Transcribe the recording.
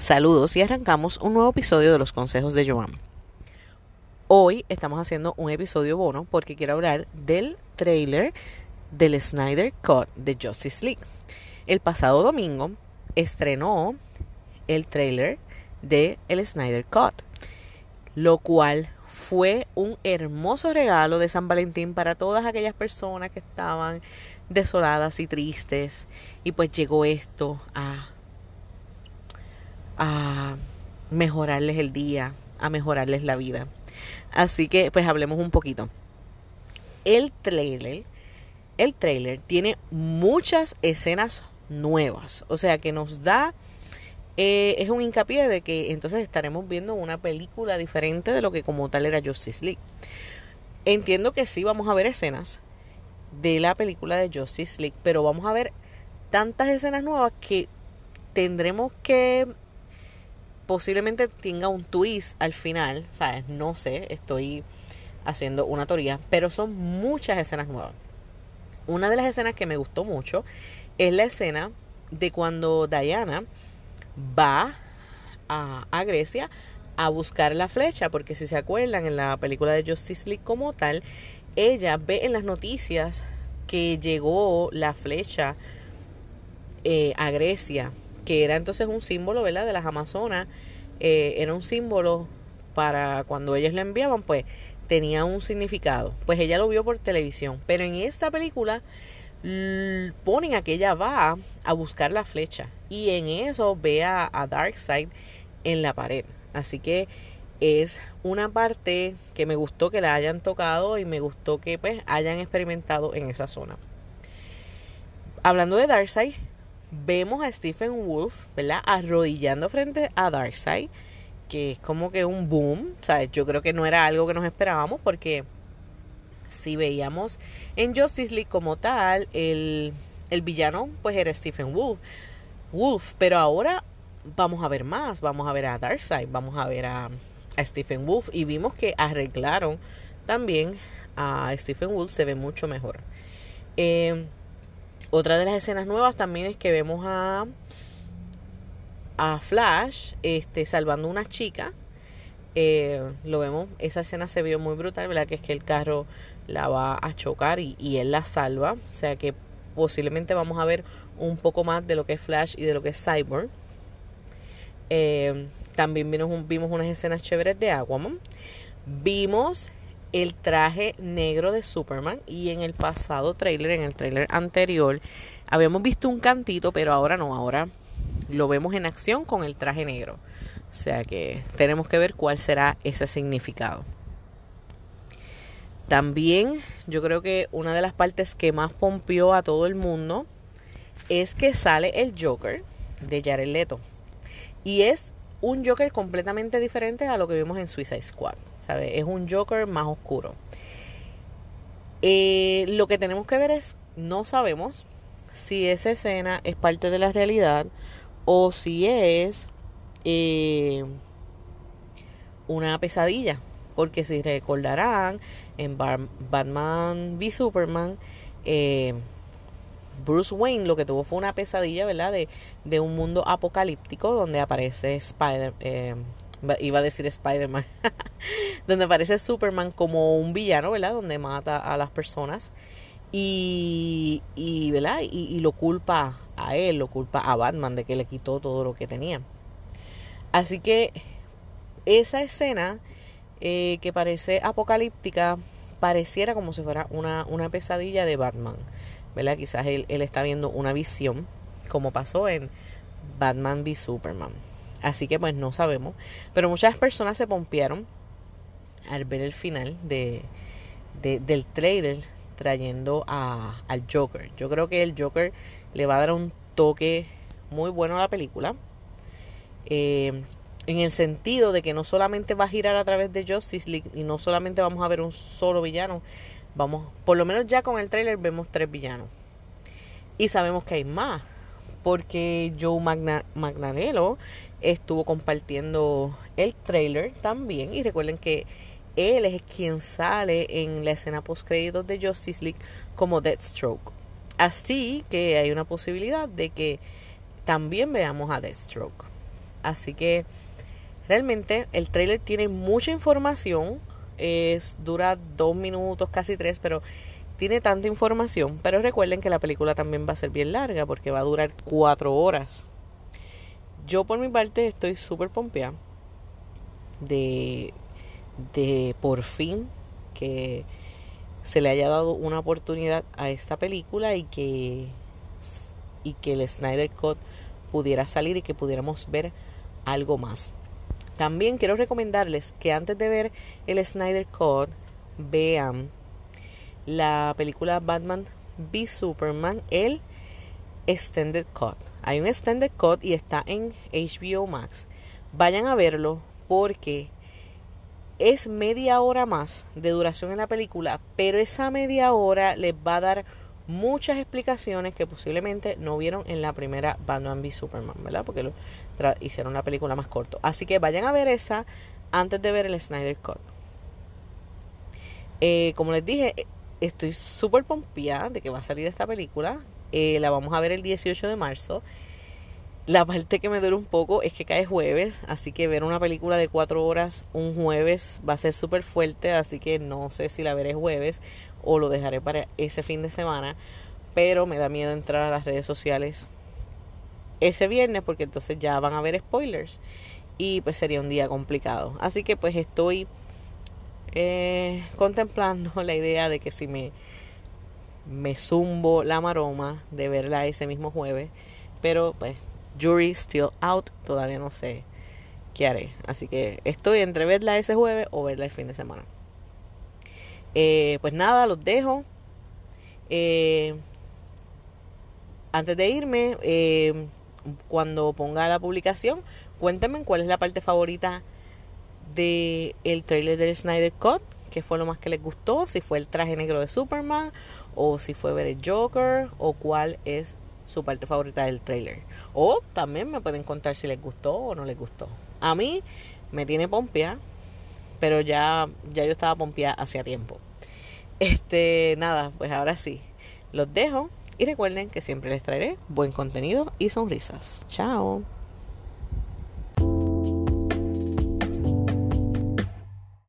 Saludos y arrancamos un nuevo episodio de los consejos de Joan. Hoy estamos haciendo un episodio bono porque quiero hablar del trailer del Snyder Cut de Justice League. El pasado domingo estrenó el trailer de el Snyder Cut, lo cual fue un hermoso regalo de San Valentín para todas aquellas personas que estaban desoladas y tristes y pues llegó esto a a mejorarles el día, a mejorarles la vida. Así que pues hablemos un poquito. El trailer, el trailer tiene muchas escenas nuevas, o sea que nos da eh, es un hincapié de que entonces estaremos viendo una película diferente de lo que como tal era Justice League. Entiendo que sí vamos a ver escenas de la película de Justice League, pero vamos a ver tantas escenas nuevas que tendremos que posiblemente tenga un twist al final, ¿sabes? No sé, estoy haciendo una teoría, pero son muchas escenas nuevas. Una de las escenas que me gustó mucho es la escena de cuando Diana va a, a Grecia a buscar la flecha, porque si se acuerdan en la película de Justice League como tal, ella ve en las noticias que llegó la flecha eh, a Grecia que era entonces un símbolo, ¿verdad? De las Amazonas, eh, era un símbolo para cuando ellos le enviaban, pues tenía un significado. Pues ella lo vio por televisión, pero en esta película ponen a que ella va a buscar la flecha y en eso ve a, a Darkseid en la pared. Así que es una parte que me gustó que la hayan tocado y me gustó que pues hayan experimentado en esa zona. Hablando de Darkseid, vemos a Stephen Wolf, ¿verdad? Arrodillando frente a Darkseid, que es como que un boom, ¿sabes? Yo creo que no era algo que nos esperábamos porque si veíamos en Justice League como tal, el, el villano pues era Stephen Wolf, Wolf, pero ahora vamos a ver más, vamos a ver a Darkseid, vamos a ver a, a Stephen Wolf y vimos que arreglaron también a Stephen Wolf, se ve mucho mejor. Eh, otra de las escenas nuevas también es que vemos a, a Flash este, salvando una chica. Eh, lo vemos, esa escena se vio muy brutal, ¿verdad? Que es que el carro la va a chocar y, él la salva. O sea que posiblemente vamos a ver un poco más de lo que es Flash y de lo que es Cyborg. Eh, también vimos, vimos unas escenas chéveres de Aquaman. Vimos el traje negro de Superman y en el pasado trailer, en el trailer anterior, habíamos visto un cantito, pero ahora no, ahora lo vemos en acción con el traje negro. O sea que tenemos que ver cuál será ese significado. También yo creo que una de las partes que más pompió a todo el mundo es que sale el Joker de Jared Leto. Y es un Joker completamente diferente a lo que vimos en Suicide Squad. ¿sabe? Es un Joker más oscuro. Eh, lo que tenemos que ver es, no sabemos si esa escena es parte de la realidad o si es eh, una pesadilla. Porque si recordarán, en Batman v Superman, eh, Bruce Wayne lo que tuvo fue una pesadilla, ¿verdad? De, de un mundo apocalíptico donde aparece Spider, eh, iba a decir Spider-Man, donde aparece Superman como un villano, ¿verdad? Donde mata a las personas y, y ¿verdad? Y, lo culpa a él, lo culpa a Batman de que le quitó todo lo que tenía. Así que esa escena eh, que parece apocalíptica pareciera como si fuera una, una pesadilla de Batman. ¿Verdad? Quizás él, él está viendo una visión, como pasó en Batman v Superman. Así que pues no sabemos. Pero muchas personas se pompearon al ver el final de, del trailer trayendo a, al Joker. Yo creo que el Joker le va a dar un toque muy bueno a la película. Eh, en el sentido de que no solamente va a girar a través de Justice League y no solamente vamos a ver un solo villano, Vamos, por lo menos ya con el trailer vemos tres villanos. Y sabemos que hay más. Porque Joe Magna Magnarello estuvo compartiendo el trailer también. Y recuerden que él es quien sale en la escena post créditos de Justice League como Deathstroke. Así que hay una posibilidad de que también veamos a Deathstroke. Así que realmente el trailer tiene mucha información. Es, dura dos minutos, casi tres, pero tiene tanta información. Pero recuerden que la película también va a ser bien larga porque va a durar cuatro horas. Yo por mi parte estoy súper pompeada de, de por fin que se le haya dado una oportunidad a esta película y que, y que el Snyder Cut pudiera salir y que pudiéramos ver algo más. También quiero recomendarles que antes de ver el Snyder Cut vean la película Batman v Superman, el Extended Cut. Hay un Extended Cut y está en HBO Max. Vayan a verlo porque es media hora más de duración en la película, pero esa media hora les va a dar muchas explicaciones que posiblemente no vieron en la primera Batman v Superman, ¿verdad? Porque lo hicieron la película más corto. Así que vayan a ver esa antes de ver el Snyder Cut. Eh, como les dije, estoy súper pompeada de que va a salir esta película. Eh, la vamos a ver el 18 de marzo. La parte que me duele un poco es que cae jueves, así que ver una película de cuatro horas un jueves va a ser súper fuerte, así que no sé si la veré jueves o lo dejaré para ese fin de semana, pero me da miedo entrar a las redes sociales ese viernes porque entonces ya van a ver spoilers y pues sería un día complicado. Así que pues estoy eh, contemplando la idea de que si me, me zumbo la maroma de verla ese mismo jueves, pero pues jury still out, todavía no sé qué haré. Así que estoy entre verla ese jueves o verla el fin de semana. Eh, pues nada, los dejo. Eh, antes de irme, eh, cuando ponga la publicación, cuéntenme cuál es la parte favorita del el trailer del Snyder Cut, que fue lo más que les gustó, si fue el traje negro de Superman, o si fue ver el Joker, o cuál es su parte favorita del trailer. O también me pueden contar si les gustó o no les gustó. A mí me tiene pompia, pero ya, ya yo estaba pompia hacía tiempo. Este, nada, pues ahora sí. Los dejo y recuerden que siempre les traeré buen contenido y sonrisas. Chao.